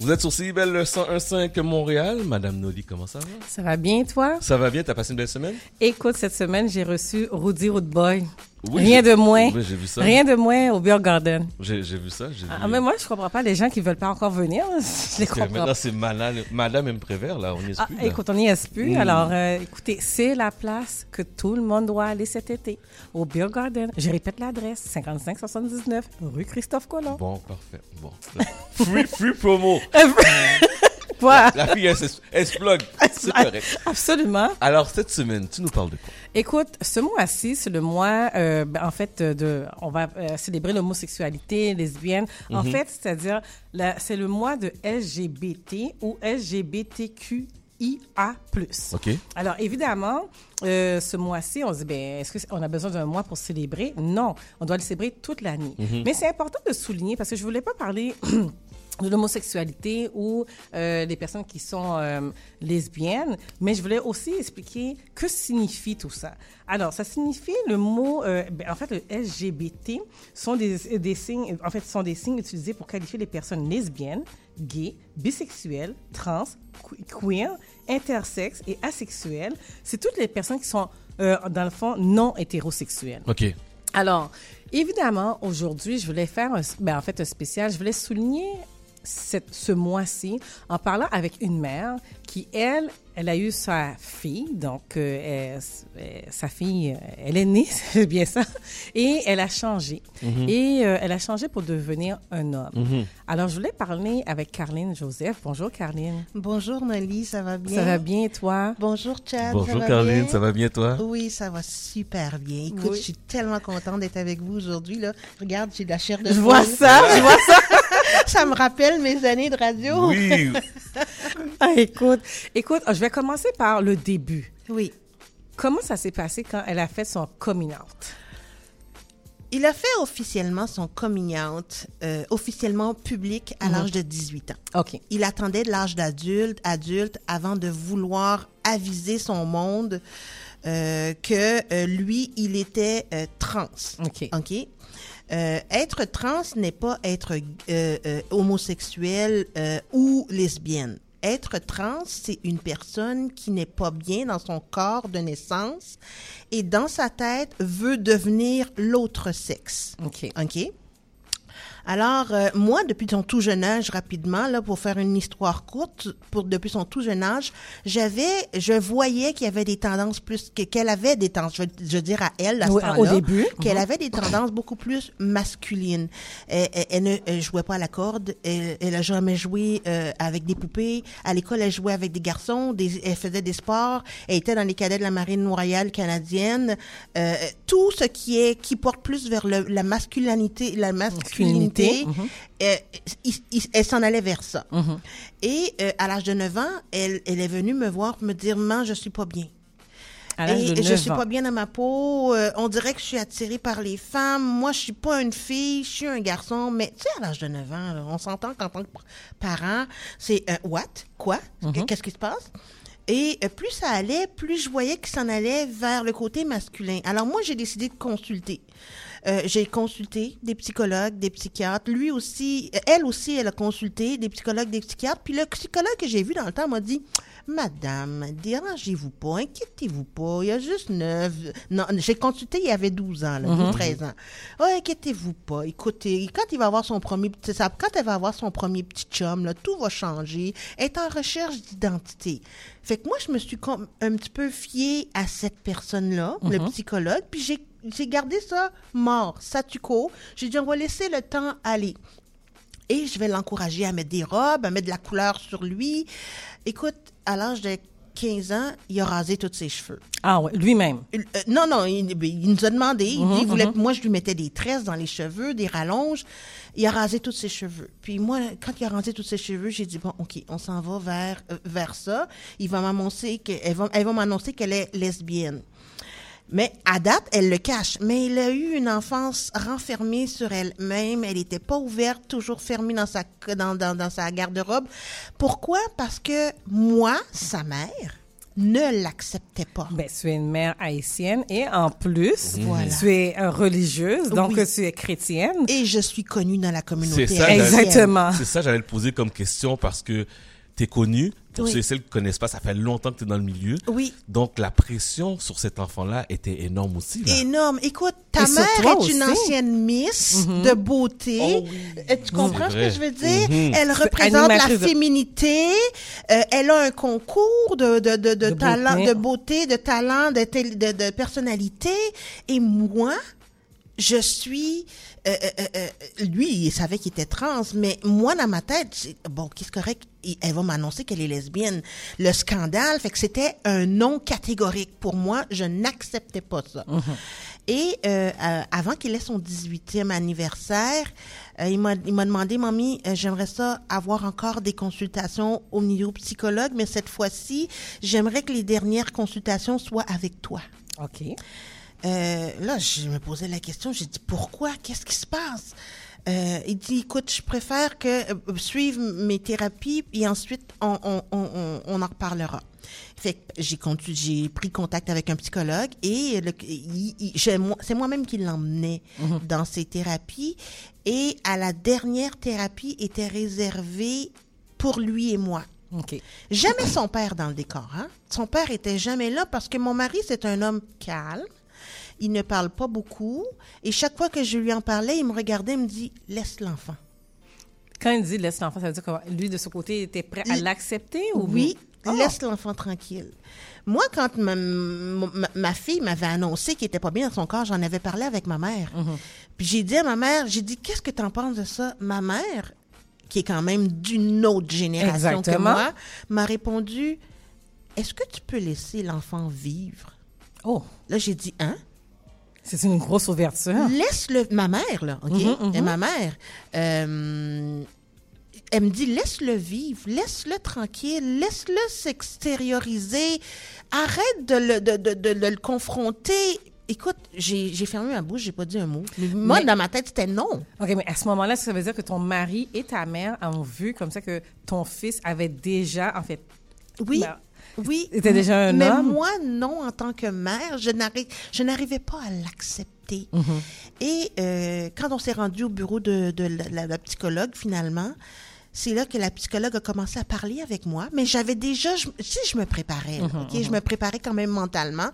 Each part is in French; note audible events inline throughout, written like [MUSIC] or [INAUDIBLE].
Vous êtes sur CIBEL 101.5 Montréal. Madame Noli, comment ça va? Ça va bien, toi? Ça va bien? T'as passé une belle semaine? Écoute, cette semaine, j'ai reçu Rudy Rootboy. Rien de moins. Oui, j'ai vu ça. Rien de moins au Beer Garden. J'ai vu ça. Ah, mais moi, je comprends pas les gens qui veulent pas encore venir. [LAUGHS] Je les comprends. Maintenant, c'est Madame, Madame M. Prévert, là. On n'y est ah, plus. Écoute, on n'y est plus. Mm. Alors, euh, écoutez, c'est la place que tout le monde doit aller cet été au Beer Garden. Je répète l'adresse 5579 rue Christophe Colomb. Bon, parfait. Bon. free, free promo. [LAUGHS] La, fille, elle, se plug. [LAUGHS] C'est correct. Absolument. Alors, cette semaine, tu nous parles de quoi? Écoute, ce mois-ci, c'est le mois, euh, ben, en fait, de, on va euh, célébrer l'homosexualité lesbienne. En mhm. fait, c'est-à-dire, c'est le mois de LGBT ou LGBTQIA+. OK. Alors, évidemment, euh, ce mois-ci, on se dit, ben, est-ce qu'on a besoin d'un mois pour célébrer? Non, on doit le célébrer toute l'année. Mhm. Mais c'est important de souligner, parce que je voulais pas parler [CLEARS THROAT] de l'homosexualité ou euh, des personnes qui sont euh, lesbiennes, mais je voulais aussi expliquer que signifie tout ça. Alors, ça signifie le mot, euh, ben, en fait, le LGBT sont des, des, signes, en fait, sont des signes utilisés pour qualifier les personnes lesbiennes, gays, bisexuelles, trans, queer, intersexes et asexuelles. C'est toutes les personnes qui sont, dans le fond, non hétérosexuelles. OK. Alors, évidemment, aujourd'hui, je voulais faire, un, ben, en fait, un spécial. Je voulais souligner ce mois-ci en parlant avec une mère qui, elle, elle a eu sa fille, donc euh, sa fille, euh, elle est née, [LAUGHS] c'est bien ça, et elle a changé. Mhm. Et euh, elle a changé pour devenir un homme. Mhm. Alors, je voulais parler avec Carline Joseph. Bonjour, Carline. Bonjour, Nelly, ça va bien? Ça va bien, toi? Bonjour, Chad. Bonjour, Carline, ça va bien, toi? Oui, ça va super bien. Écoute, je suis tellement contente d'être avec vous aujourd'hui. Là. Regarde, j'ai de la chair de Je vois ça, je vois ça. [LAUGHS] ça me rappelle mes années de radio. Oui. [LAUGHS] ah, écoute, écoute, je vais commencer par le début. Oui. Comment ça s'est passé quand elle a fait son coming out? Il a fait officiellement son coming out, euh, officiellement public à mhm. l'âge de 18 ans. OK. Il attendait de l'âge d'adulte, adulte, avant de vouloir aviser son monde euh, que euh, lui, il était trans. OK. OK? Être trans n'est pas être homosexuel ou lesbienne être trans, c'est une personne qui n'est pas bien dans son corps de naissance et dans sa tête veut devenir l'autre sexe. OK. OK? Alors, euh, moi, depuis son tout jeune âge, rapidement, là, pour faire une histoire courte, pour depuis son tout jeune âge, j'avais, je voyais qu'il y avait des tendances plus, qu'elle avait des tendances, je veux, dire à elle, à ce Au début. Qu'elle mhm. avait des tendances beaucoup plus masculines. Elle, elle, ne jouait pas à la corde, elle, elle a jamais joué euh, avec des poupées. À l'école, elle jouait avec des garçons, des, elle faisait des sports, elle était dans les cadets de la marine royale canadienne. Euh, tout ce qui est, qui porte plus vers le, la masculinité, la masculinité Mhm. Euh, elle s'en allait vers ça. Mhm. Et euh, à l'âge de 9 ans, elle, elle est venue me voir me dire, maman, je suis pas bien. Et je suis pas bien dans ma peau. Euh, on dirait que je suis attirée par les femmes. Moi, je suis pas une fille, je suis un garçon. Mais tu sais, à l'âge de 9 ans, on s'entend qu'en tant que parent, c'est what? Quoi? Mhm. Qu'est-ce qui se passe? Et plus ça allait, plus je voyais que s'en allait vers le côté masculin. Alors moi, j'ai décidé de consulter. Euh, j'ai consulté des psychologues, des psychiatres. Lui aussi, elle aussi, elle a consulté des psychologues, des psychiatres. Puis le psychologue que j'ai vu dans le temps m'a dit Madame, dérangez-vous pas, inquiétez-vous pas, il y a juste neuf. Non, j'ai consulté, il y avait 12 ans, là, 13 mhm. ans. Oh, inquiétez-vous pas. Écoutez, quand il va avoir son premier petit, quand elle va avoir son premier petit chum, là, tout va changer. Elle est en recherche d'identité. Fait que moi, je me suis un petit peu fiée à cette personne-là, le mhm. psychologue, puis j'ai j'ai gardé ça mort, quo. J'ai dit, on va laisser le temps aller. Et je vais l'encourager à mettre des robes, à mettre de la couleur sur lui. Écoute, à l'âge de 15 ans, il a rasé tous ses cheveux. Ah oui, lui-même? Euh, non, non, il, nous a demandé. il mhm, voulait, mhm. Moi, je lui mettais des tresses dans les cheveux, des rallonges. Il a rasé tous ses cheveux. Puis moi, quand il a rasé tous ses cheveux, j'ai dit, bon, OK, on s'en va vers, euh, vers ça. Il va m'annoncer qu'elle va, elle va m'annoncer qu'elle est lesbienne. Mais à date, elle le cache. Mais elle a eu une enfance renfermée sur elle-même. Elle n'était pas ouverte, toujours fermée dans sa, dans, dans, dans sa garde-robe. Pourquoi? Parce que moi, sa mère, ne l'acceptait pas. Ben, tu es une mère haïtienne et en plus, Voilà. tu es euh, religieuse, donc Oui. tu es chrétienne. Et je suis connue dans la communauté. C'est ça, haïtienne. Exactement. C'est ça, j'allais te poser comme question parce que t'es connu. Pour Oui. ceux et celles qui ne connaissent pas, ça fait longtemps que tu es dans le milieu. Oui. Donc, la pression sur cet enfant-là était énorme aussi. Là. Énorme. Écoute, ta Et mère est une ancienne Miss de beauté. Oh oui. Euh, Tu comprends ce que je veux dire? Mhm. Elle représente la féminité. Euh, elle a un concours de, de, de, de, De talent, beauté. de beauté, de talent, de, de personnalité. Et moi, je suis... euh, euh, euh, lui, il savait qu'il était trans, mais moi, dans ma tête, bon, qu'est-ce correct, elle va m'annoncer qu'elle est lesbienne. Le scandale, fait que c'était un non catégorique. Pour moi, je n'acceptais pas ça. Et euh, euh, avant qu'il ait son 18e anniversaire, il m'a il m'a demandé, mamie, j'aimerais ça avoir encore des consultations au niveau psychologue, mais cette fois-ci, j'aimerais que les dernières consultations soient avec toi. OK. Euh, là, je me posais la question, j'ai dit pourquoi, qu'est-ce qui se passe? Euh, Il dit écoute, je préfère que euh, suivre mes thérapies et ensuite on, on, on, on- en reparlera. Fait que j'ai j'ai pris contact avec un psychologue et le- il- il- j'ai- moi- c'est moi-même qui l'emmenais dans ces thérapies et à la dernière thérapie était réservée pour lui et moi. OK. Jamais son père dans le décor. Hein? Son père était jamais là parce que mon mari, c'est un homme calme. Il ne parle pas beaucoup. Et chaque fois que je lui en parlais, il me regardait et me dit Laisse l'enfant. Quand il dit laisse l'enfant, ça veut dire que lui, de ce côté, était prêt à l'accepter ou Oui, Oh. laisse l'enfant tranquille. Moi, quand ma, ma- ma fille m'avait annoncé qu'il était pas bien dans son corps, j'en avais parlé avec ma mère. Mhm. Puis j'ai dit à ma mère, j'ai dit, qu'est-ce que tu en penses de ça? Ma mère, qui est quand même d'une autre génération Exactement. que moi, m'a répondu, est-ce que tu peux laisser l'enfant vivre? Oh, Là, j'ai dit, hein? C'est une grosse ouverture. Laisse-le, ma mère, là, OK? Mhm, mhm. Et ma mère, euh, elle me dit, laisse-le vivre, laisse-le tranquille, laisse-le s'extérioriser, arrête de le, de, de- de- de le confronter. Écoute, j'ai j'ai fermé ma bouche, j'ai pas dit un mot. Mais moi, Mais- dans ma tête, c'était non. OK, mais à ce moment-là, ça veut dire que ton mari et ta mère ont vu comme ça que ton fils avait déjà, en fait, Oui. Ben, oui. était déjà un mais homme? moi, non, en tant que mère, je n'arri- je n'arrivais pas à l'accepter. Mhm. Et euh, quand on s'est rendu au bureau de, de la, la- la psychologue, finalement, c'est là que la psychologue a commencé à parler avec moi. Mais j'avais déjà, je, sais, je me préparais, là, Mhm, ok? Je me préparais quand même mentalement.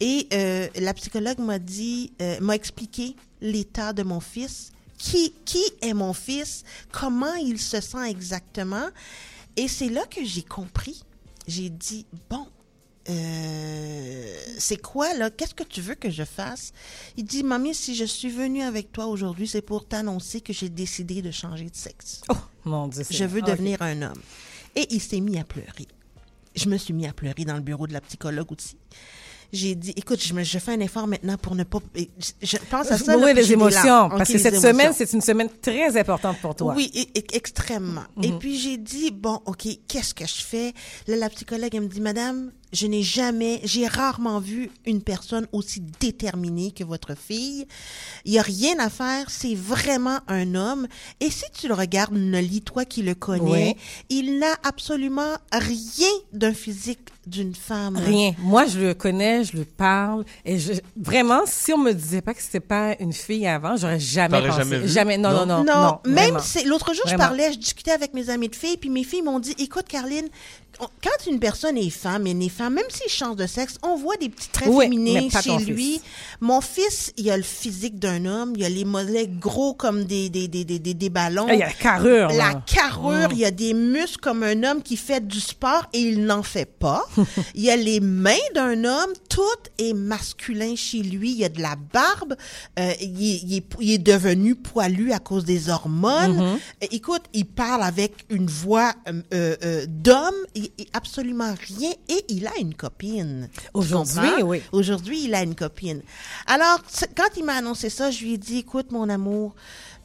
Et euh, la psychologue m'a dit, euh, m'a expliqué l'état de mon fils. Qui, qui est mon fils? Comment il se sent exactement? Et c'est là que j'ai compris. J'ai dit, bon, euh, c'est quoi là? Qu'est-ce que tu veux que je fasse? Il dit, mamie, si je suis venue avec toi aujourd'hui, c'est pour t'annoncer que j'ai décidé de changer de sexe. oh, mon Dieu. Je veux OK. devenir un homme. Et il s'est mis à pleurer. Je me suis mis à pleurer dans le bureau de la psychologue aussi. J'ai dit, écoute, je, me, je fais un effort maintenant pour ne pas. Je, pense à ça. Oui, les émotions. Parce que cette émotions. semaine, c'est une semaine très importante pour toi. Oui, extrêmement. Mhm. Et puis j'ai dit, bon, OK, qu'est-ce que je fais? Là, la psychologue, elle me dit, Madame, je n'ai jamais, j'ai rarement vu une personne aussi déterminée que votre fille. Il n'y a rien à faire, c'est vraiment un homme. Et si tu le regardes, Noli, toi qui le connais, il n'a absolument rien d'un physique d'une femme. Rien. Moi, je le connais, je le parle. Et je, vraiment, si on me disait pas que c'était pas une fille avant, j'aurais jamais pensé. jamais vu? Jamais. Non, non, non? Non, non, même vraiment. c'est l'autre jour je parlais, je discutais avec mes amis de filles, puis mes filles m'ont dit écoute Caroline, on- quand une personne est femme et est femme, même s'il change de sexe, on voit des petits traits Oui, féminins chez lui. fils. Mon fils, il a le physique d'un homme, il a les mollets gros comme des des des des, des, ballons. Ah, Il a la carrure. La là. Carrure, il a des muscles comme un homme qui fait du sport et il n'en fait pas. [LAUGHS] il a les mains d'un homme, tout est masculin chez lui. Il a de la barbe, euh, il, est, il est- il est devenu poilu à cause des hormones. Mm-hmm. Euh, Écoute, il parle avec une voix euh, d'homme, il- absolument rien et il a une copine. Aujourd'hui, oui. Aujourd'hui, il a une copine. Alors, quand il m'a annoncé ça, je lui ai dit, écoute, mon amour,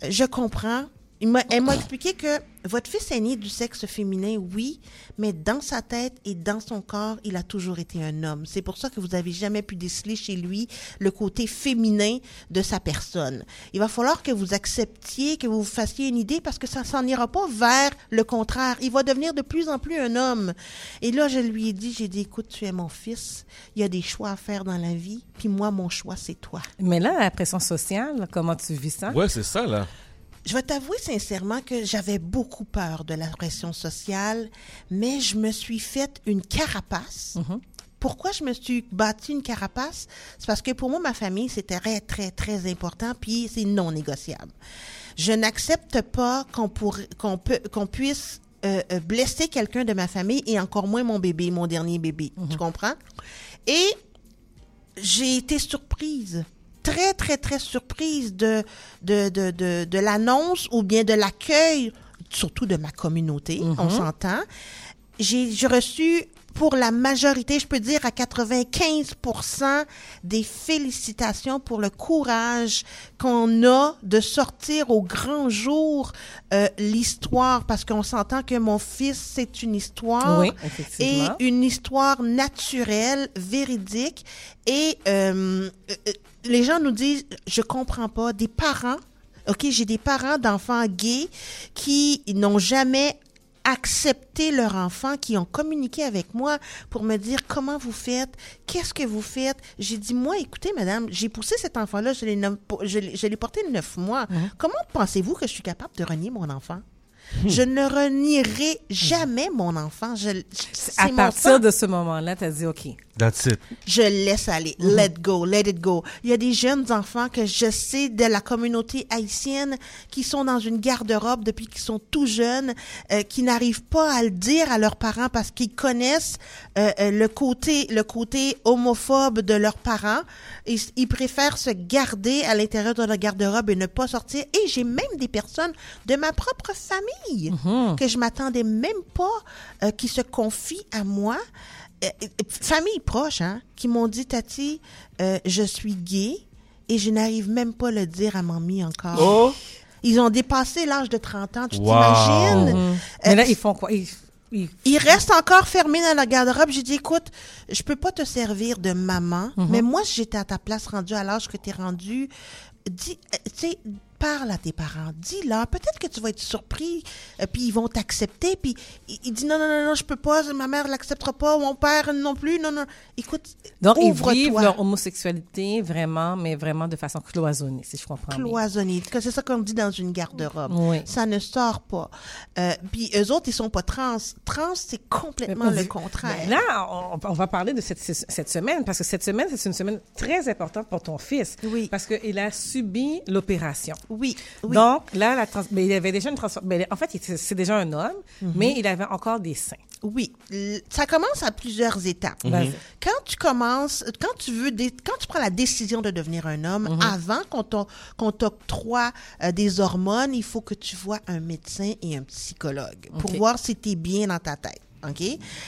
euh, je comprends. Il m'a- elle m'a expliqué que votre fils est né du sexe féminin, oui, mais dans sa tête et dans son corps, il a toujours été un homme. C'est pour ça que vous avez jamais pu déceler chez lui le côté féminin de sa personne. Il va falloir que vous acceptiez, que vous vous fassiez une idée parce que ça s'en ira pas vers le contraire. Il va devenir de plus en plus un homme. Et là, je lui ai dit, j'ai dit, écoute, tu es mon fils. Il y a des choix à faire dans la vie. Puis moi, mon choix, c'est toi. Mais là, la pression sociale, comment tu vis ça? Ouais, c'est ça, là. Je vais t'avouer sincèrement que j'avais beaucoup peur de la pression sociale, mais je me suis faite une carapace. Pourquoi je me suis bâti une carapace? C'est parce que pour moi, ma famille, c'était très, très, très important, puis c'est non négociable. Je n'accepte pas qu'on puisse euh, euh, blesser quelqu'un de ma famille et encore moins mon bébé, mon dernier bébé. Tu comprends? Et j'ai été surprise, très, très, très surprise de, de, de, de, de l'annonce ou bien de l'accueil, surtout de ma communauté, on s'entend. J'ai j'ai reçu pour la majorité, je peux dire à 95% des félicitations pour le courage qu'on a de sortir au grand jour euh, l'histoire, parce qu'on s'entend que mon fils, c'est une histoire Oui, et une histoire naturelle, véridique. Et euh, euh, les gens nous disent, je comprends pas, des parents, ok, j'ai des parents d'enfants gays qui n'ont jamais accepté leur enfant, qui ont communiqué avec moi pour me dire comment vous faites, qu'est-ce que vous faites. J'ai dit, moi, écoutez, madame, j'ai poussé cet enfant-là, je l'ai nomm- je l'ai je l'ai porté neuf mois. Comment pensez-vous que je suis capable de renier mon enfant? Je ne renierai jamais mon enfant. Je, À partir de ce moment-là, tu as dit OK. That's it. Je laisse aller. Let go, let it go. Il y a des jeunes enfants que je sais de la communauté haïtienne qui sont dans une garde-robe depuis qu'ils sont tout jeunes, euh, qui n'arrivent pas à le dire à leurs parents parce qu'ils connaissent euh, euh, le côté le côté homophobe de leurs parents. Ils, ils préfèrent se garder à l'intérieur de la garde-robe et ne pas sortir. Et j'ai même des personnes de ma propre famille que je m'attendais même pas euh, qui se confient à moi famille proche, hein, qui m'ont dit, Tati, euh, je suis gay et je n'arrive même pas à le dire à mamie encore. Oh! Ils ont dépassé l'âge de 30 ans, tu Wow. t'imagines? Euh, Mais là, ils font quoi? Ils, ils- ils restent encore fermés dans la garde-robe. J'ai dit, écoute, je peux pas te servir de maman, mais moi, si j'étais à ta place, rendu à l'âge que tu es rendu, dis, euh, tu sais, parle à tes parents, dis-leur, peut-être que tu vas être surpris, euh, puis ils vont t'accepter, puis il, il dit, non, non, non, non, je peux pas, ma mère l'acceptera pas, mon père non plus, non, non. Écoute, Donc, ils vivent leur homosexualité vraiment, mais vraiment de façon cloisonnée, si je comprends bien. cloisonné. Que c'est ça qu'on dit dans une garde-robe. Oui. Ça ne sort pas. Euh, puis eux autres, ils sont pas trans. Trans, c'est complètement le contraire. Là, on, on va parler de cette, cette semaine, parce que cette semaine, c'est une semaine très importante pour ton fils. Oui. Parce qu'il a subi l'opération. Oui, oui. Donc, là, la trans- mais il avait déjà une transformation. En fait, c'est déjà un homme, Mhm. mais il avait encore des seins. Oui, ça commence à plusieurs étapes. Vas-y. Quand tu commences, quand tu veux, quand tu prends la décision de devenir un homme, Mhm. avant qu'on t'o- qu'on t'octroie euh, des hormones, il faut que tu vois un médecin et un psychologue pour voir si tu es bien dans ta tête. OK?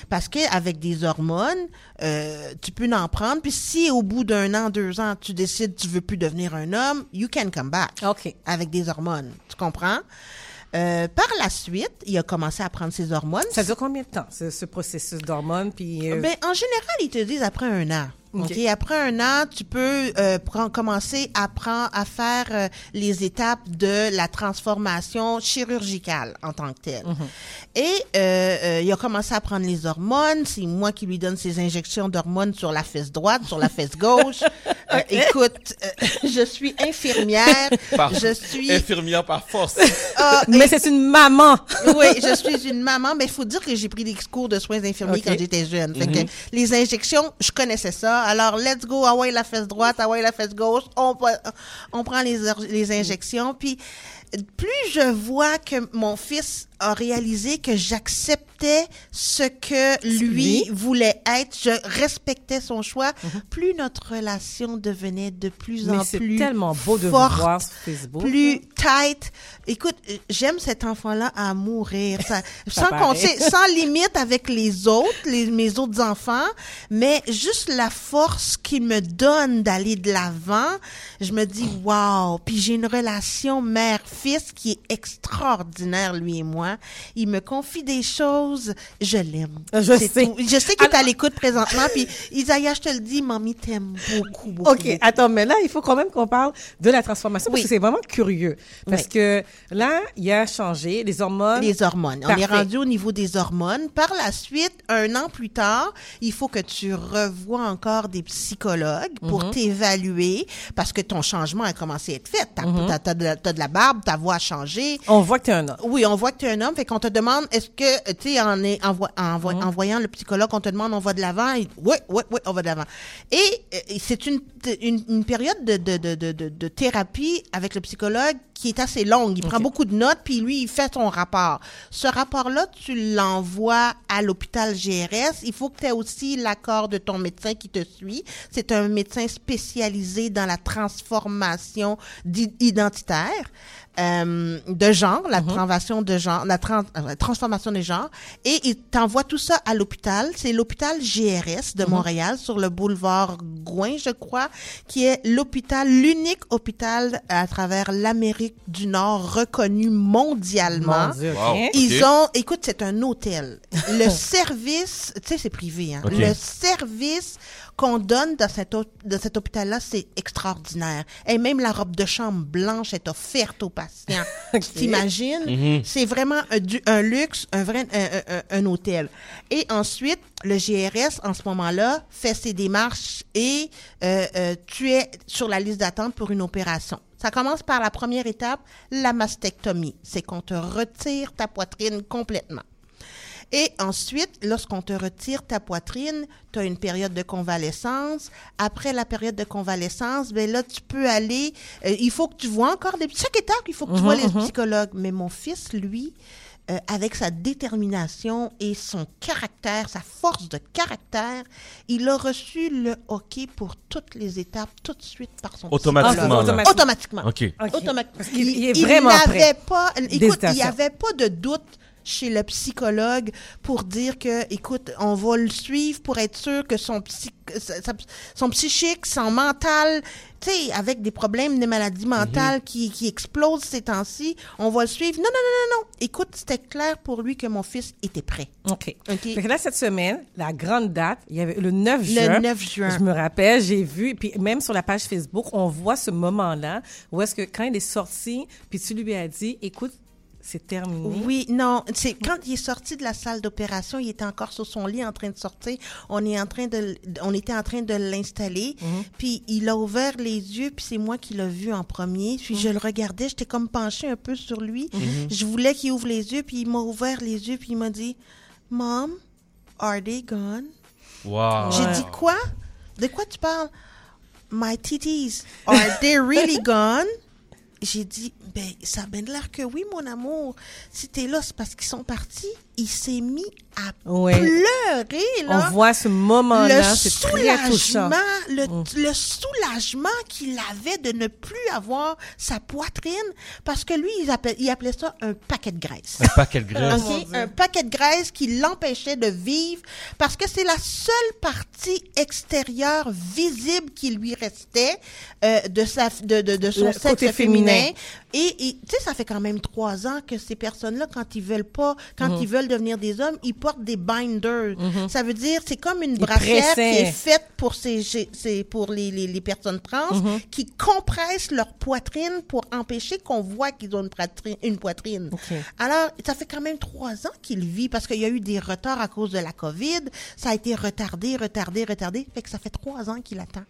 Parce que avec des hormones, euh, tu peux en prendre. Puis si au bout d'un an, deux ans, tu décides que tu veux plus devenir un homme, you can come back OK. avec des hormones. Tu comprends? Euh, par la suite, il a commencé à prendre ses hormones. Ça dure combien de temps, ce, ce processus d'hormones? Puis, euh, Ben, en général, ils te disent après un an. OK. OK? Après un an, tu peux euh, prendre- commencer à, prendre, à faire euh, les étapes de la transformation chirurgicale en tant que telle. Et euh, euh, il a commencé à prendre les hormones. C'est moi qui lui donne ses injections d'hormones sur la fesse droite, sur la fesse gauche. [LAUGHS] Euh, écoute, euh, [LAUGHS] je suis infirmière. Par- Je suis... Infirmière par force. [LAUGHS] Ah, mais c'est une maman! oui, je suis une maman, mais il faut dire que j'ai pris des cours de soins infirmiers quand j'étais jeune. Fait que les injections, je connaissais ça. Alors, let's go, ah ouais, la fesse droite, ah ouais, la fesse gauche. On, on prend les, les injections. Puis, plus je vois que mon fils a réalisé que j'acceptais ce que lui voulait être, je respectais son choix, plus notre relation devenait de plus Mais en plus tellement beau de vous forte, voir sur Facebook. plus tight. Écoute, j'aime cet enfant-là à mourir. Ça, [LAUGHS] Ça sans, paraît. compter- sans limite avec les autres, les, mes autres enfants, mais juste la force qu'il me donne d'aller de l'avant, je me dis wow. Puis j'ai une relation mère fils qui est extraordinaire, lui et moi. Il me confie des choses, je l'aime. Je sais. Je sais qu'il est à l'écoute présentement, puis Isaiah, je te le dis, mamie t'aime beaucoup, beaucoup. OK, attends, mais là, il faut quand même qu'on parle de la transformation, parce que c'est vraiment curieux. Parce que là, il a changé les hormones. Les hormones. On est rendu au niveau des hormones. Par la suite, un an plus tard, il faut que tu revois encore des psychologues pour mhm. t'évaluer, parce que ton changement a commencé à être fait. T'as mm as, de la barbe, ta voix a changé. On voit que tu es un homme. Oui, on voit que tu es un homme. Fait qu'on te demande, est-ce que, tu sais, en, en, en, mhm. en, voyant le psychologue, on te demande, on va de l'avant? Oui, oui, oui, on va de l'avant. Et, et c'est une, une, une, période de, de, de, de, de thérapie avec le psychologue qui est assez longue. Il prend beaucoup de notes, puis lui, il fait son rapport. Ce rapport-là, tu l'envoies à l'hôpital GRS. Il faut que tu aies aussi l'accord de ton médecin qui te suit. C'est un médecin spécialisé dans la transformation identitaire. Euh, de genre, la transformation de genre, la euh, transformation des genres, et il t'envoie tout ça à l'hôpital. C'est l'hôpital GRS de mhm. Montréal sur le boulevard Gouin, je crois, qui est l'hôpital, l'unique hôpital à travers l'Amérique du Nord reconnu mondialement. Ils ont, écoute, c'est un hôtel. Le [LAUGHS] service, tu sais, c'est privé, hein. Le service qu'on donne dans cet, dans cet hôpital-là, c'est extraordinaire. Et même la robe de chambre blanche est offerte aux patients. [LAUGHS] T'imagines? Mm-hmm. C'est vraiment un, un, luxe, un vrai un, un, hôtel. Et ensuite, le GRS, en ce moment-là, fait ses démarches et euh, euh, tu es sur la liste d'attente pour une opération. Ça commence par la première étape, la mastectomie. C'est qu'on te retire ta poitrine complètement. Et ensuite, lorsqu'on te retire ta poitrine, tu as une période de convalescence. Après la période de convalescence, ben là, tu peux aller. Euh, il faut que tu vois encore des. Chaque étape, il faut que tu vois mhm, les mhm. psychologues. Mais mon fils, lui, euh, avec sa détermination et son caractère, sa force de caractère, il a reçu le hockey pour toutes les étapes tout de suite par son automatiquement. Automatiquement. Automatiquement. OK. Automatiquement. Il, il, est vraiment il prêt. Pas, écoute, il n'y avait pas de doute chez le psychologue pour dire que, écoute, on va le suivre pour être sûr que son, son psychique, son mental, tu sais, avec des problèmes, des maladies mhm. mentales qui, qui explosent ces temps-ci, on va le suivre. Non, non, non, non, non. Écoute, c'était clair pour lui que mon fils était prêt. OK. OK. là, cette semaine, la grande date, il y avait le 9 juin. Le 9 juin. Je me rappelle, j'ai vu, puis même sur la page Facebook, on voit ce moment-là où est-ce que quand il est sorti, puis tu lui as dit, écoute, c'est terminé? Oui, non, c'est quand il est sorti de la salle d'opération, il était encore sur son lit en train de sortir. On est en train de, on était en train de l'installer. Mhm. Puis il a ouvert les yeux, puis c'est moi qui l'ai vu en premier. Puis je le regardais, j'étais comme penchée un peu sur lui. Mhm. Je voulais qu'il ouvre les yeux, puis il m'a ouvert les yeux, puis il m'a dit, Mom, are they gone? Wow. J'ai dit quoi? De quoi tu parles? My titties, are they really gone? [LAUGHS] J'ai dit, ben, ça a l'air que oui, mon amour. Si t'es parce qu'ils sont partis. Il s'est mis à pleurer, là. On voit ce moment-là, c'est très touchant. Le, mm. le soulagement qu'il avait de ne plus avoir sa poitrine, parce que lui, il appelait, il appelait ça un paquet de graisse. Un paquet de graisse. [LAUGHS] un paquet de graisse qui l'empêchait de vivre, parce que c'est la seule partie extérieure visible qui lui restait euh, de, sa, de, de, de son sexe féminin. Et, tu sais, ça fait quand même trois ans que ces personnes-là, quand ils veulent pas, quand mm. ils veulent devenir des hommes, ils portent des binders. Mm-hmm. Ça veut dire, c'est comme une brassière qui est faite pour ces, pour les, les, les, personnes trans, mm-hmm. qui compressent leur poitrine pour empêcher qu'on voit qu'ils ont une poitrine. Une poitrine. Alors, ça fait quand même trois ans qu'il vit parce qu'il y a eu des retards à cause de la COVID. Ça a été retardé, retardé, retardé. Fait que ça fait trois ans qu'il attend.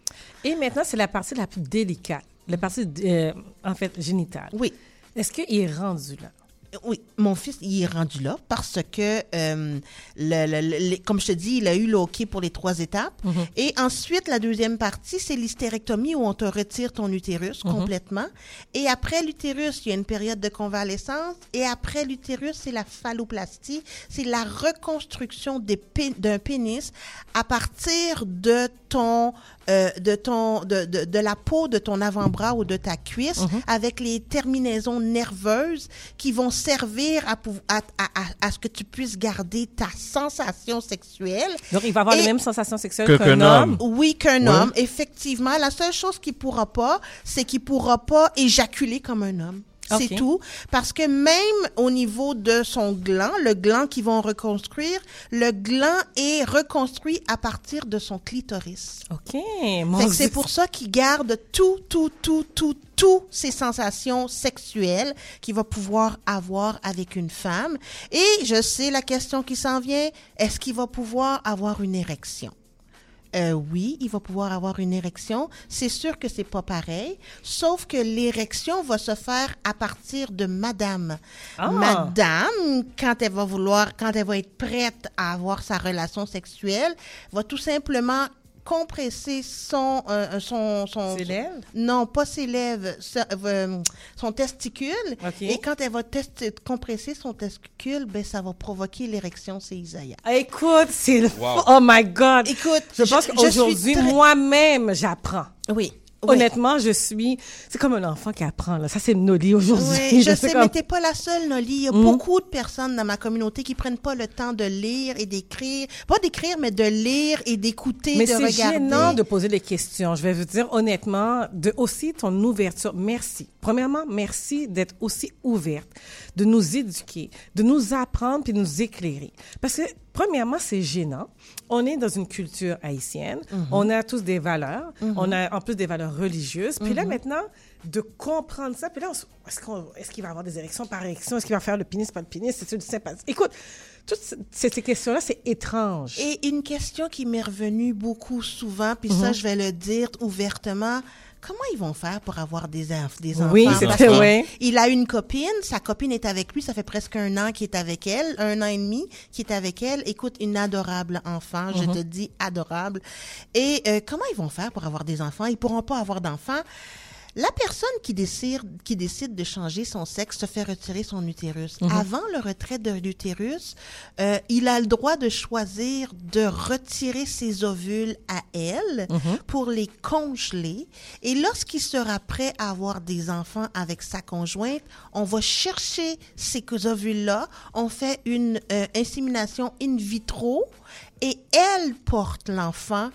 Et maintenant, c'est la partie la plus délicate, la partie, euh, en fait, génitale. Oui. Est-ce qu'il est rendu là? Oui, mon fils, il est rendu là parce que, euh, le, comme je te dis, il a eu le hockey pour les trois étapes. Mhm. Et ensuite, la deuxième partie, c'est l'hystérectomie où on te retire ton utérus mhm. complètement. Et après l'utérus, il y a une période de convalescence. Et après l'utérus, c'est la phalloplastie. C'est la reconstruction d'un pénis à partir de ton euh, de ton de, de, de, la peau de ton avant-bras ou de ta cuisse mhm. avec les terminaisons nerveuses qui vont servir à, à, à, à, ce que tu puisses garder ta sensation sexuelle. Donc il va avoir les mêmes sensations sexuelles qu'un homme. Oui, qu'un homme, effectivement. La seule chose qu'il pourra pas, c'est qu'il pourra pas éjaculer comme un homme. C'est tout. Parce que même au niveau de son gland, le gland qu'ils vont reconstruire, le gland est reconstruit à partir de son clitoris. OK. C'est pour ça qu'il garde tout, tout, tout, tout, toutes ces sensations sexuelles qu'il va pouvoir avoir avec une femme. Et je sais la question qui s'en vient, est-ce qu'il va pouvoir avoir une érection? Euh, oui, il va pouvoir avoir une érection. C'est sûr que c'est pas pareil, sauf que l'érection va se faire à partir de madame. Ah. Madame, quand elle va vouloir, quand elle va être prête à avoir sa relation sexuelle, va tout simplement compresser son, euh, son, son, Ses lèvres? Non, pas ses lèvres, euh, son testicule. Et quand elle va compresser son testicule, ben, ça va provoquer l'érection c'est Isaiah. Écoute, c'est le... Oh my God! Écoute, je pense qu'aujourd'hui, moi-même, j'apprends. Oui. Honnêtement, je suis. C'est comme un enfant qui apprend. Là. Ça, c'est Noli aujourd'hui. Oui, [LAUGHS] je, sais, mais t'es pas la seule, Noli. Il y a hmm? beaucoup de personnes dans ma communauté qui prennent pas le temps de lire et d'écrire. Pas d'écrire, mais de lire et d'écouter, de regarder. Mais c'est gênant de poser des questions. Je vais vous dire honnêtement, de aussi ton ouverture. Merci. Premièrement, merci d'être aussi ouverte, de nous éduquer, de nous apprendre puis de nous éclairer. Parce que premièrement, c'est gênant. On est dans une culture haïtienne. Mhm. On a tous des valeurs. Mhm. On a en plus des valeurs religieuses. Puis là, mhm. maintenant, de comprendre ça. Puis là, est-ce qu'il va avoir des érections par érection? Est-ce qu'il va faire le pénis par le pénis? C'est du sympathie. Écoute, toutes ces, questions-là, c'est étrange. Et une question qui m'est revenue beaucoup souvent, puis ça, je vais le dire ouvertement comment ils vont faire pour avoir des, des enfants? Oui, c'est vrai. Il a une copine, sa copine est avec lui, ça fait presque un an qu'il est avec elle, un an et demi qu'il est avec elle. Écoute, une adorable enfant, je mhm. te dis adorable. Et euh, comment ils vont faire pour avoir des enfants? Ils pourront pas avoir d'enfants. La personne qui décide, qui décide de changer son sexe se fait retirer son utérus. Mhm. Avant le retrait de l'utérus, euh, il a le droit de choisir de retirer ses ovules à elle mhm. pour les congeler. Et lorsqu'il sera prêt à avoir des enfants avec sa conjointe, on va chercher ces ovules-là, on fait une euh, insémination in vitro et elle porte l'enfant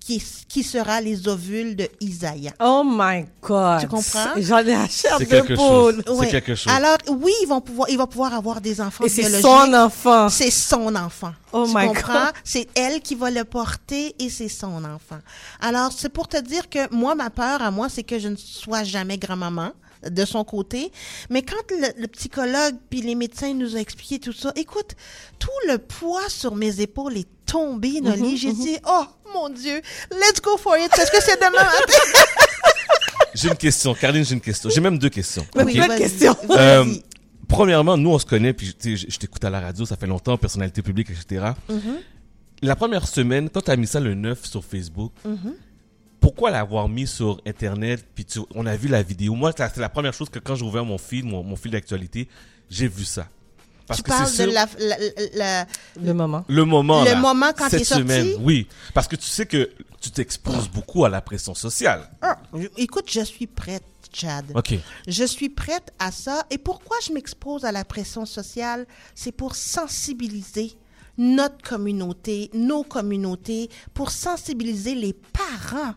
qui, qui sera les ovules de Isaïa. Oh my God. Tu comprends? J'en ai la chair de poule. C'est quelque chose. Alors, oui, ils vont pouvoir, il va pouvoir avoir des enfants Et c'est son enfant. C'est son enfant. Oh tu my comprends? God. C'est elle qui va le porter et c'est son enfant. Alors, c'est pour te dire que moi, ma peur à moi, c'est que je ne sois jamais grand-maman de son côté. Mais quand le, psychologue puis les médecins nous ont expliqué tout ça, écoute, tout le poids sur mes épaules est tombé, Noli. Mhm, J'ai mhm. dit, oh mon Dieu, let's go for it. Est-ce que c'est demain [LAUGHS] J'ai une question, Caroline, j'ai une question. J'ai même deux questions. Oui, une question. Euh, premièrement, nous, on se connaît, puis je t'écoute à la radio, ça fait longtemps, personnalité publique, etc. Mhm. La première semaine, quand tu as mis ça le 9 sur Facebook, pourquoi l'avoir mis sur Internet, puis on a vu la vidéo. Moi, c'est la première chose que quand j'ai ouvert mon fil, mon, fil d'actualité, j'ai vu ça. Parce tu parles de la, le moment. Le moment. Le moment quand cette sorti? semaine, oui. Parce que tu sais que tu t'exposes beaucoup à la pression sociale. Ah, écoute, je suis prête. Chad. OK. Je suis prête à ça. Et pourquoi je m'expose à la pression sociale? C'est pour sensibiliser notre communauté, nos communautés, pour sensibiliser les parents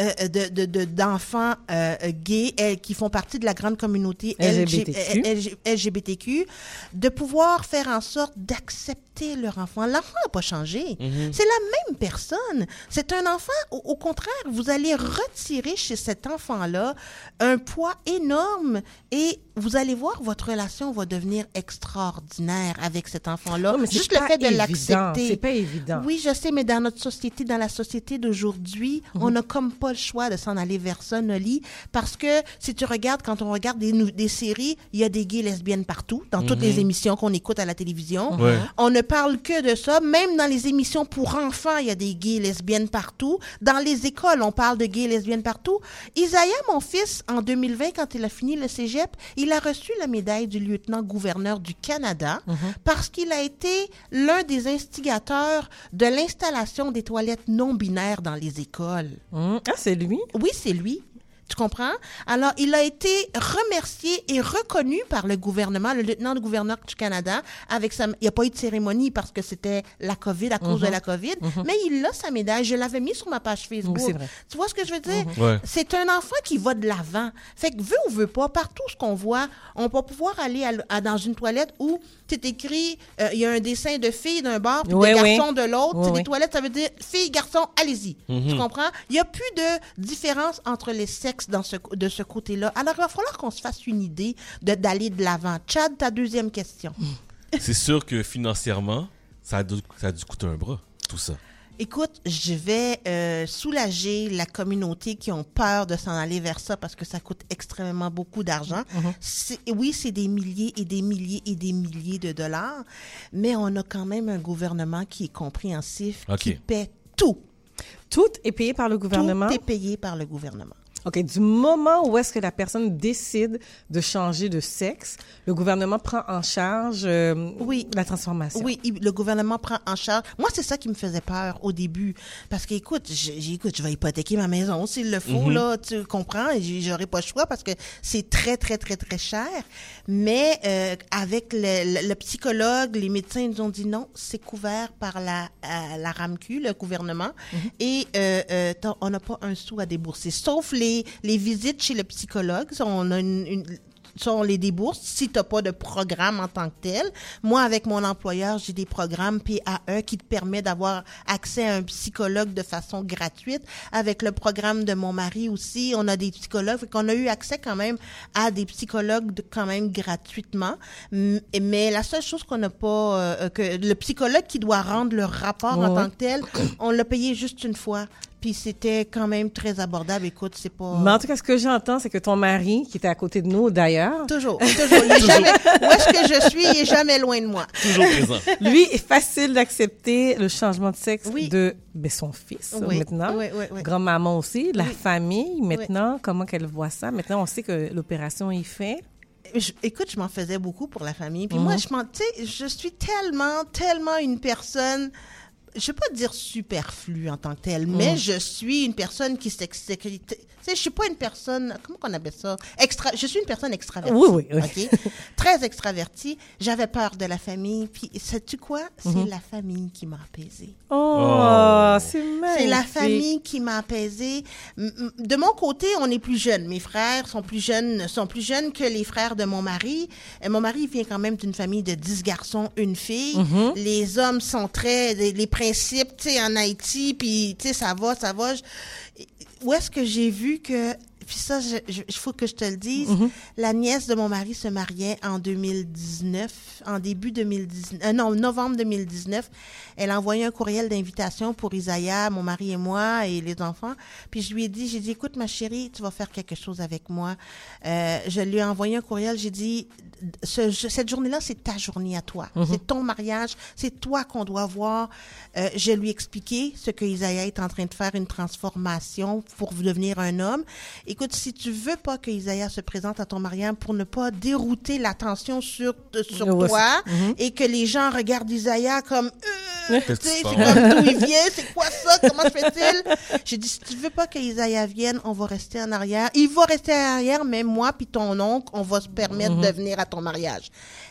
euh, de, de, d'enfants euh, gays qui font partie de la grande communauté LGBTQ. LGBTQ, de pouvoir faire en sorte d'accepter leur enfant. L'enfant n'a pas changé. Mm-hmm. C'est la même personne. C'est un enfant, au, contraire, vous allez retirer chez cet enfant-là un poids énorme et vous allez voir, votre relation va devenir extraordinaire avec cet enfant-là. Juste le fait de l'accepter. C'est pas évident. Oui, je sais, mais dans notre société, dans la société d'aujourd'hui, mm-hmm. on n'a comme pas le choix de s'en aller vers ça, Noli, parce que si tu regardes, quand on regarde des, des séries, il y a des gays lesbiennes partout, dans toutes les mhm. émissions qu'on écoute à la télévision. On ne parle que de ça. Même dans les émissions pour enfants, il y a des gays lesbiennes partout. Dans les écoles, on parle de gays lesbiennes partout. Isaiah, mon fils, en 2020, quand il a fini le cégep, il a reçu la médaille du lieutenant-gouverneur du Canada mhm. parce qu'il a été l'un des instigateurs de l'installation des toilettes non binaires dans les écoles. Mhm. Ah, c'est lui? Oui, c'est lui. Tu comprends? Alors, il a été remercié et reconnu par le gouvernement, le lieutenant de gouverneur du Canada, avec sa, il n'y a pas eu de cérémonie parce que c'était la COVID, à cause de la COVID, mais il a sa médaille. Je l'avais mis sur ma page Facebook. Oui. Tu vois ce que je veux dire? Ouais. C'est un enfant qui va de l'avant. Fait que veut ou veut pas, partout ce qu'on voit, on va pouvoir aller à l- à- dans une toilette où c'est écrit, euh, il y a un dessin de fille d'un bord, puis Oui, de oui. garçon de l'autre. Oui. des toilettes, ça veut dire fille, garçon, allez-y. Tu comprends? Il n'y a plus de différence entre les sexes dans ce, de ce côté-là. Alors, il va falloir qu'on se fasse une idée de- d'aller de l'avant. Chad, ta deuxième question. [LAUGHS] C'est sûr que financièrement, ça a, dû, ça a dû coûter un bras, tout ça. Écoute, je vais euh, soulager la communauté qui ont peur de s'en aller vers ça parce que ça coûte extrêmement beaucoup d'argent. C'est- Oui, c'est des milliers et des milliers et des milliers de dollars, mais on a quand même un gouvernement qui est compréhensif, qui paie tout. Tout est payé par le gouvernement? Tout est payé par le gouvernement. OK, du moment où est-ce que la personne décide de changer de sexe, le gouvernement prend en charge euh, Oui. la transformation. Oui, il- le gouvernement prend en charge. Moi, c'est ça qui me faisait peur au début. Parce que, écoute, j'ai, j'ai- écoute, je vais hypothéquer ma maison s'il le faut, là, tu comprends? et J'aurai pas le choix parce que c'est très, très, très, très cher. Mais euh, avec le, le- le psychologue, les médecins ils nous ont dit non, c'est couvert par la, euh, la RAMQ, le gouvernement, et euh, euh, t'as- on n'a pas un sou à débourser. Sauf les, les visites chez le psychologue. On a une- une ça, on les débourse si tu n'as pas de programme en tant que tel. Moi, avec mon employeur, j'ai des programmes PAE qui te permet d'avoir accès à un psychologue de façon gratuite. Avec le programme de mon mari aussi, on a des psychologues. Qu'on a eu accès quand même à des psychologues de- quand même gratuitement. Mais la seule chose qu'on n'a pas, euh, que le psychologue qui doit rendre le rapport en tant que tel, on l'a payé juste une fois. Puis c'était quand même très abordable. Écoute, c'est pas... Mais en tout cas, ce que j'entends, c'est que ton mari, qui était à côté de nous d'ailleurs, Toujours, toujours. Il est jamais, où est-ce que je suis, il est jamais loin de moi. Toujours présent. lui, est facile d'accepter le changement de sexe Oui. de ben, son fils Oui, maintenant. oui, oui, oui. Grand-maman aussi, la Oui. famille, maintenant, comment qu'elle voit ça? Maintenant, on sait que l'opération est faite. Je- écoute, je m'en faisais beaucoup pour la famille. Puis Mhm. moi, je m'en, tu sais, je suis tellement, tellement une personne. Je vais pas dire superflue en tant que telle, Mhm. mais je suis une personne qui s'excite. Tu sais, je suis pas une personne, comment qu'on appelle ça? Extra, je suis une personne extravertie. Oui, oui, oui. Très extravertie. J'avais peur de la famille. Puis, sais-tu quoi? C'est Mhm. la famille qui m'a apaisée. Oh, Oh. c'est magnifique. C'est la famille qui m'a apaisée. De mon côté, on est plus jeunes. Mes frères sont plus jeunes, sont plus jeunes que les frères de mon mari. Et mon mari vient quand même d'une famille de 10 garçons, une fille. Mm-hmm. Les hommes sont très les, les principes, tu sais, en Haïti, puis tu sais, ça va, ça va. Où est-ce que j'ai vu que puis ça, il faut que je te le dise. La nièce de mon mari se mariait en 2019, en début 2019, euh, non, novembre 2019. Elle a envoyé un courriel d'invitation pour Isaiah, mon mari et moi et les enfants. Puis je lui ai dit, j'ai dit, écoute ma chérie, tu vas faire quelque chose avec moi. Euh, je lui ai envoyé un courriel, j'ai dit, ce- je- cette journée-là, c'est ta journée à toi. C'est ton mariage, c'est toi qu'on doit voir. Euh, je lui ai expliqué ce que Isaiah est en train de faire, une transformation pour devenir un homme. Écoute, si tu veux pas que Isaiah se présente à ton mariage pour ne pas dérouter l'attention sur, sur toi c'est- et que les gens regardent Isaiah comme euh, tu sais, c'est comme d'où il vient, c'est quoi ça, comment se fait-il? J'ai dit, si tu veux pas que Isaiah vienne, on va rester en arrière. Il va rester en arrière, mais moi puis ton oncle, on va se permettre de venir à ton mariage.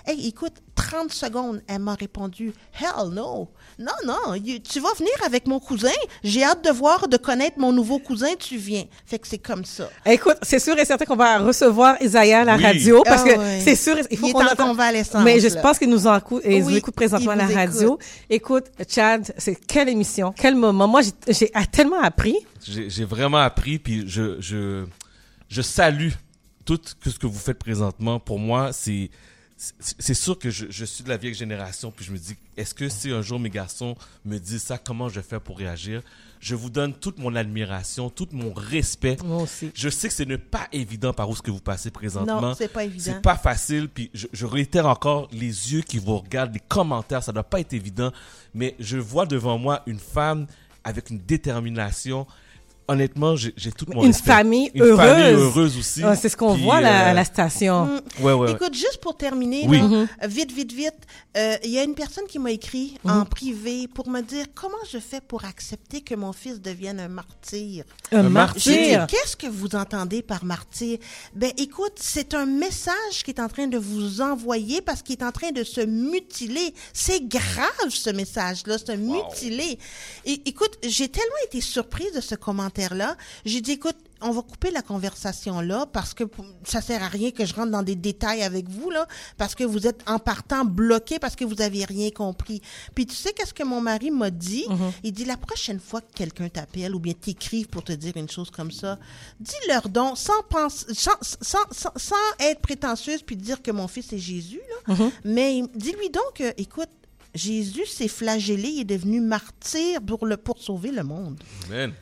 Hey, écoute, 30 secondes, elle m'a répondu, hell no. Non, non, you- tu vas venir avec mon cousin. J'ai hâte de voir, de connaître mon nouveau cousin, tu viens. Fait que c'est comme ça. Écoute, c'est sûr et certain qu'on va recevoir Isaiah à la Oui. radio parce Ah que c'est sûr, il faut qu'on en entende- convalescence, Mais je là. pense qu'il nous en écoute, et nous Oui, écoute présentement à la radio. Écoute, Chad, c'est quelle émission, quel moment. Moi, j'ai- j'ai tellement appris. J'ai j'ai vraiment appris, puis je, je, je salue tout que ce que vous faites présentement. Pour moi, c'est c'est sûr que je, je suis de la vieille génération, puis je me dis, est-ce que si un jour mes garçons me disent ça, comment je fais pour réagir? Je vous donne toute mon admiration, tout mon respect. Moi aussi. Je sais que ce n'est pas évident par où ce que vous passez présentement. Non, c'est pas évident. C'est pas facile. Puis je, je réitère encore les yeux qui vous regardent, les commentaires, ça doit pas être évident. Mais je vois devant moi une femme avec une détermination. Honnêtement, j'ai tout mon Une respect. famille Une heureuse. famille heureuse aussi. Ouais, c'est ce qu'on voit là, euh, à la station. Mm. Ouais, ouais. Écoute, juste pour terminer, Oui. là, Mm-hmm. vite, vite, vite, euh, il y a une personne qui m'a écrit en privé pour me dire comment je fais pour accepter que mon fils devienne un martyr. Un, Un martyr? qu'est-ce que vous entendez par martyr? Ben, écoute, c'est un message qui est en train de vous envoyer parce qu'il est en train de se mutiler. C'est grave, ce message-là, se mutiler. Et, écoute, j'ai tellement été surprise de ce commentaire-là. J'ai dit, écoute, on va couper la conversation là parce que ça sert à rien que je rentre dans des détails avec vous là parce que vous êtes en partant bloqué parce que vous avez rien compris. Puis tu sais qu'est-ce que mon mari m'a dit? Il dit la prochaine fois que quelqu'un t'appelle ou bien t'écrive pour te dire une chose comme ça, dis-leur donc sans penser sans, sans, sans, sans être prétentieuse puis dire que mon fils est Jésus là, mais dis-lui donc euh, écoute Jésus s'est flagellé, il est devenu martyr pour le pour sauver le monde. Amen.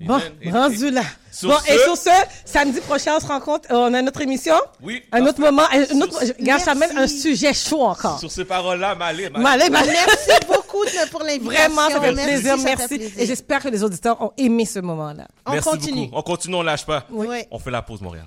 Bon, Amen. Et- rendu là. Sur bon, ce- et sur ce, samedi prochain, on se rencontre. euh, on a notre émission. Oui. Un autre moment. Un autre, regarde, ça mène un sujet chaud encore. Sur ces paroles-là, m'allez. Malais, malais. Merci beaucoup de- pour l'invitation. Vraiment, ça fait Merci, plaisir. ça fait Merci. plaisir. Et j'espère que les auditeurs ont aimé ce moment-là. On Merci continue. beaucoup. On continue, on lâche pas. Oui. On fait la pause, Montréal.